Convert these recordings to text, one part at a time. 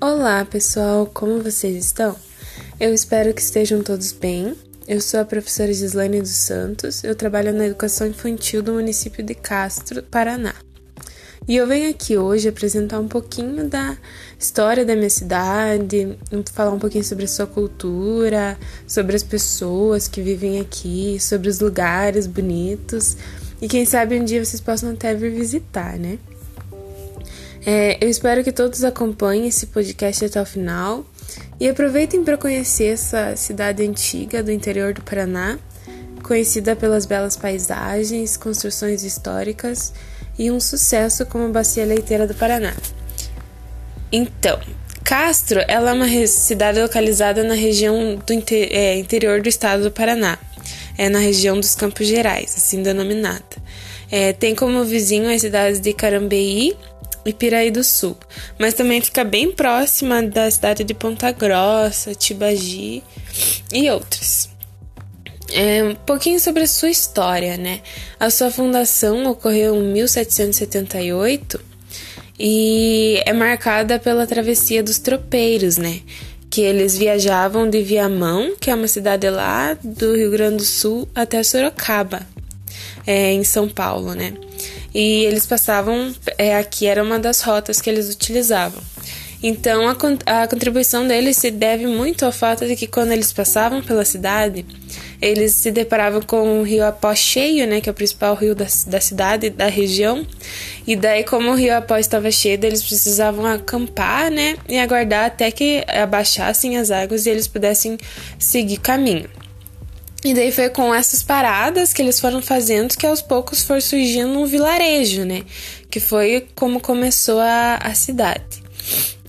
Olá, pessoal, como vocês estão? Eu espero que estejam todos bem. Eu sou a professora Gislaine dos Santos, eu trabalho na educação infantil do município de Castro, Paraná. E eu venho aqui hoje apresentar um pouquinho da história da minha cidade, falar um pouquinho sobre a sua cultura, sobre as pessoas que vivem aqui, sobre os lugares bonitos. E quem sabe um dia vocês possam até vir visitar, né? É, eu espero que todos acompanhem esse podcast até o final e aproveitem para conhecer essa cidade antiga do interior do Paraná, conhecida pelas belas paisagens, construções históricas e um sucesso como Bacia Leiteira do Paraná. Então, Castro é uma cidade localizada na região do inter é, interior do estado do Paraná, é na região dos Campos Gerais, assim denominada. É, tem como vizinho as cidades de Carambeí Piraí do Sul, mas também fica bem próxima da cidade de Ponta Grossa, Tibagi e outras. É, um pouquinho sobre a sua história, né? A sua fundação ocorreu em 1778 e é marcada pela travessia dos tropeiros, né? Que eles viajavam de Viamão, que é uma cidade lá do Rio Grande do Sul, até Sorocaba, é, em São Paulo, né? E eles passavam é, aqui era uma das rotas que eles utilizavam. Então a, a contribuição deles se deve muito ao fato de que quando eles passavam pela cidade, eles se deparavam com o rio Apó cheio, né, que é o principal rio da, da cidade, da região. E daí, como o rio Apó estava cheio, eles precisavam acampar, né, e aguardar até que abaixassem as águas e eles pudessem seguir caminho. E daí foi com essas paradas que eles foram fazendo que aos poucos foi surgindo um vilarejo, né? Que foi como começou a, a cidade.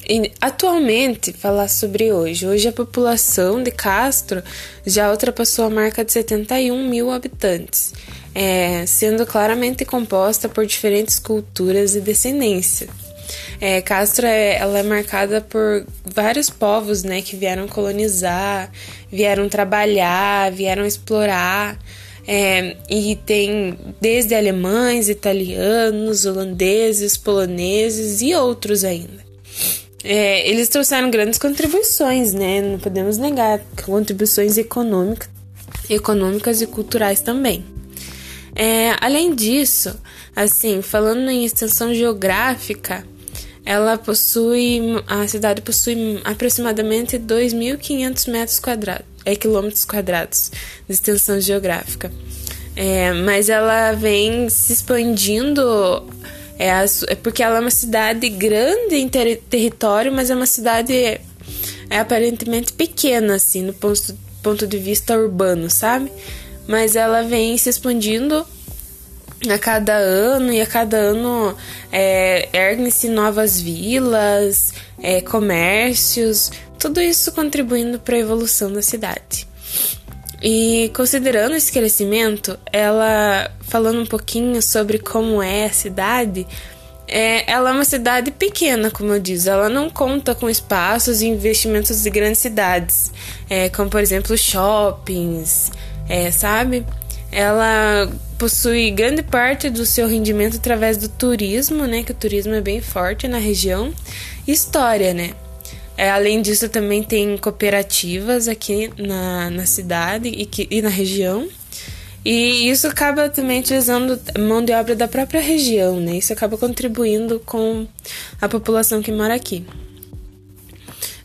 E atualmente, falar sobre hoje. Hoje a população de Castro já ultrapassou a marca de 71 mil habitantes, é, sendo claramente composta por diferentes culturas e descendência. É, Castro é, ela é marcada por vários povos né, que vieram colonizar, vieram trabalhar, vieram explorar. É, e tem desde alemães, italianos, holandeses, poloneses e outros ainda. É, eles trouxeram grandes contribuições, né? Não podemos negar contribuições econômicas, econômicas e culturais também. É, além disso, assim, falando em extensão geográfica, ela possui, a cidade possui aproximadamente 2.500 metros quadrados, é quilômetros quadrados de extensão geográfica. É, mas ela vem se expandindo é, é, porque ela é uma cidade grande em ter território, mas é uma cidade é, aparentemente pequena, assim, no ponto, ponto de vista urbano, sabe? Mas ela vem se expandindo a cada ano e a cada ano é, erguem-se novas vilas, é, comércios, tudo isso contribuindo para a evolução da cidade. E considerando esse crescimento, ela falando um pouquinho sobre como é a cidade, é, ela é uma cidade pequena, como eu disse, ela não conta com espaços e investimentos de grandes cidades, é, como por exemplo shoppings, é, sabe? Ela possui grande parte do seu rendimento através do turismo, né? Que o turismo é bem forte na região. História, né? É, além disso, também tem cooperativas aqui na, na cidade e, que, e na região. E isso acaba também utilizando mão de obra da própria região, né? Isso acaba contribuindo com a população que mora aqui.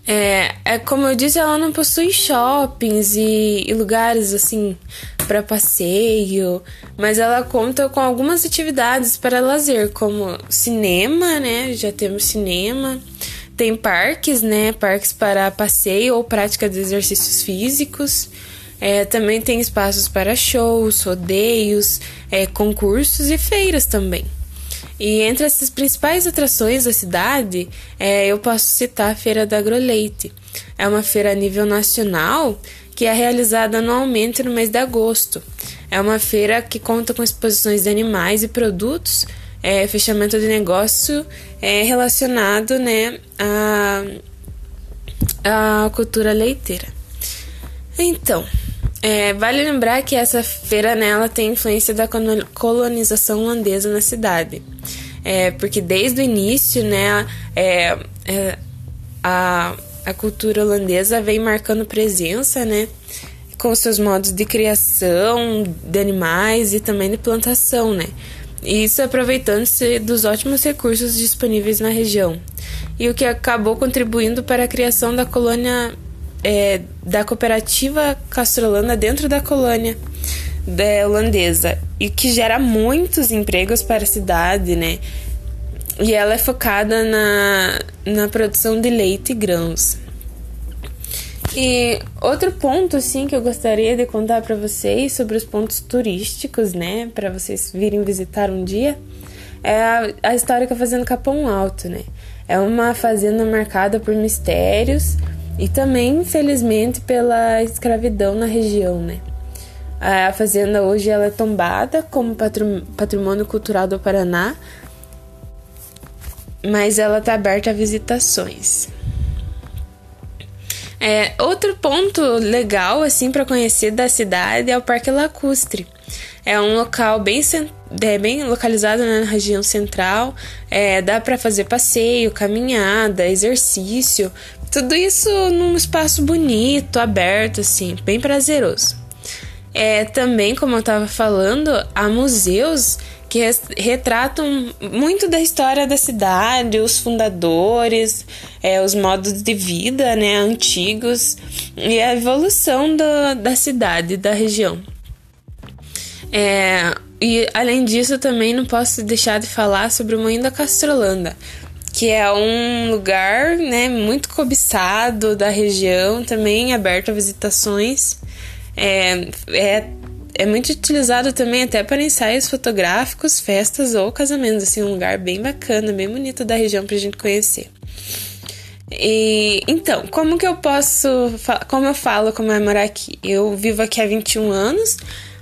É, é como eu disse, ela não possui shoppings e, e lugares assim para passeio, mas ela conta com algumas atividades para lazer, como cinema, né? Já temos cinema. Tem parques, né? Parques para passeio ou prática de exercícios físicos. É, também tem espaços para shows, rodeios, é, concursos e feiras também. E entre essas principais atrações da cidade, é, eu posso citar a Feira da Agroleite. É uma feira a nível nacional que é realizada anualmente no mês de agosto. É uma feira que conta com exposições de animais e produtos, é, fechamento de negócio é, relacionado né, à, à cultura leiteira. Então, é, vale lembrar que essa feira nela tem influência da colonização holandesa na cidade. É, porque desde o início, né, é, é a, a cultura holandesa vem marcando presença, né? Com seus modos de criação de animais e também de plantação, né? Isso aproveitando-se dos ótimos recursos disponíveis na região. E o que acabou contribuindo para a criação da colônia é, da cooperativa castrolana dentro da colônia da holandesa e que gera muitos empregos para a cidade, né? E ela é focada na, na produção de leite e grãos. E outro ponto, assim, que eu gostaria de contar para vocês sobre os pontos turísticos, né, para vocês virem visitar um dia, é a, a histórica Fazenda Capão Alto, né? É uma fazenda marcada por mistérios e também, infelizmente, pela escravidão na região, né? A fazenda hoje ela é tombada como patrimônio cultural do Paraná, mas ela está aberta a visitações. É, outro ponto legal assim para conhecer da cidade é o Parque Lacustre. É um local bem, é, bem localizado né, na região central. É, dá para fazer passeio, caminhada, exercício, tudo isso num espaço bonito, aberto, assim, bem prazeroso. É, também, como eu estava falando, há museus que retratam muito da história da cidade, os fundadores, é, os modos de vida né, antigos e a evolução do, da cidade, da região. É, e além disso, também não posso deixar de falar sobre o Moinho da Castrolanda, que é um lugar né, muito cobiçado da região, também aberto a visitações. É, é é muito utilizado também até para ensaios fotográficos, festas ou casamentos, assim, um lugar bem bacana, bem bonito da região pra gente conhecer. E então, como que eu posso, como eu falo como é morar aqui? Eu vivo aqui há 21 anos,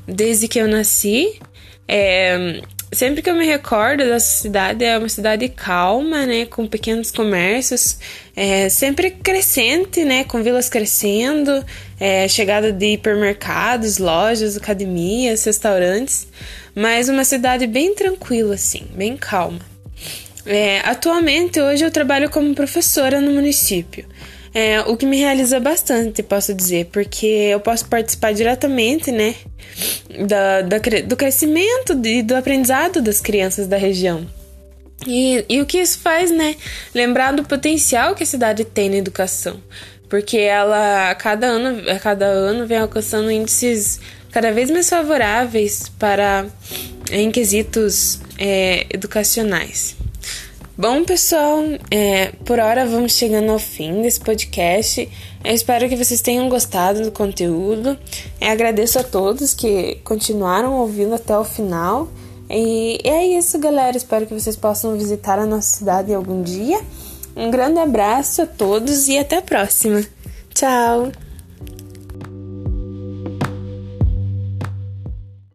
desde que eu nasci. É, sempre que eu me recordo dessa cidade, é uma cidade calma, né, com pequenos comércios, é, sempre crescente, né, com vilas crescendo, é, chegada de hipermercados, lojas, academias, restaurantes, mas uma cidade bem tranquila, assim, bem calma. É, atualmente, hoje eu trabalho como professora no município. É, o que me realiza bastante, posso dizer, porque eu posso participar diretamente, né, da, da do crescimento e do aprendizado das crianças da região. E, e o que isso faz, né? Lembrar do potencial que a cidade tem na educação. Porque ela, a cada ano, a cada ano vem alcançando índices cada vez mais favoráveis para em quesitos é, educacionais. Bom, pessoal, é, por hora vamos chegando ao fim desse podcast. Eu espero que vocês tenham gostado do conteúdo. Eu agradeço a todos que continuaram ouvindo até o final. E é isso, galera. Espero que vocês possam visitar a nossa cidade algum dia. Um grande abraço a todos e até a próxima. Tchau!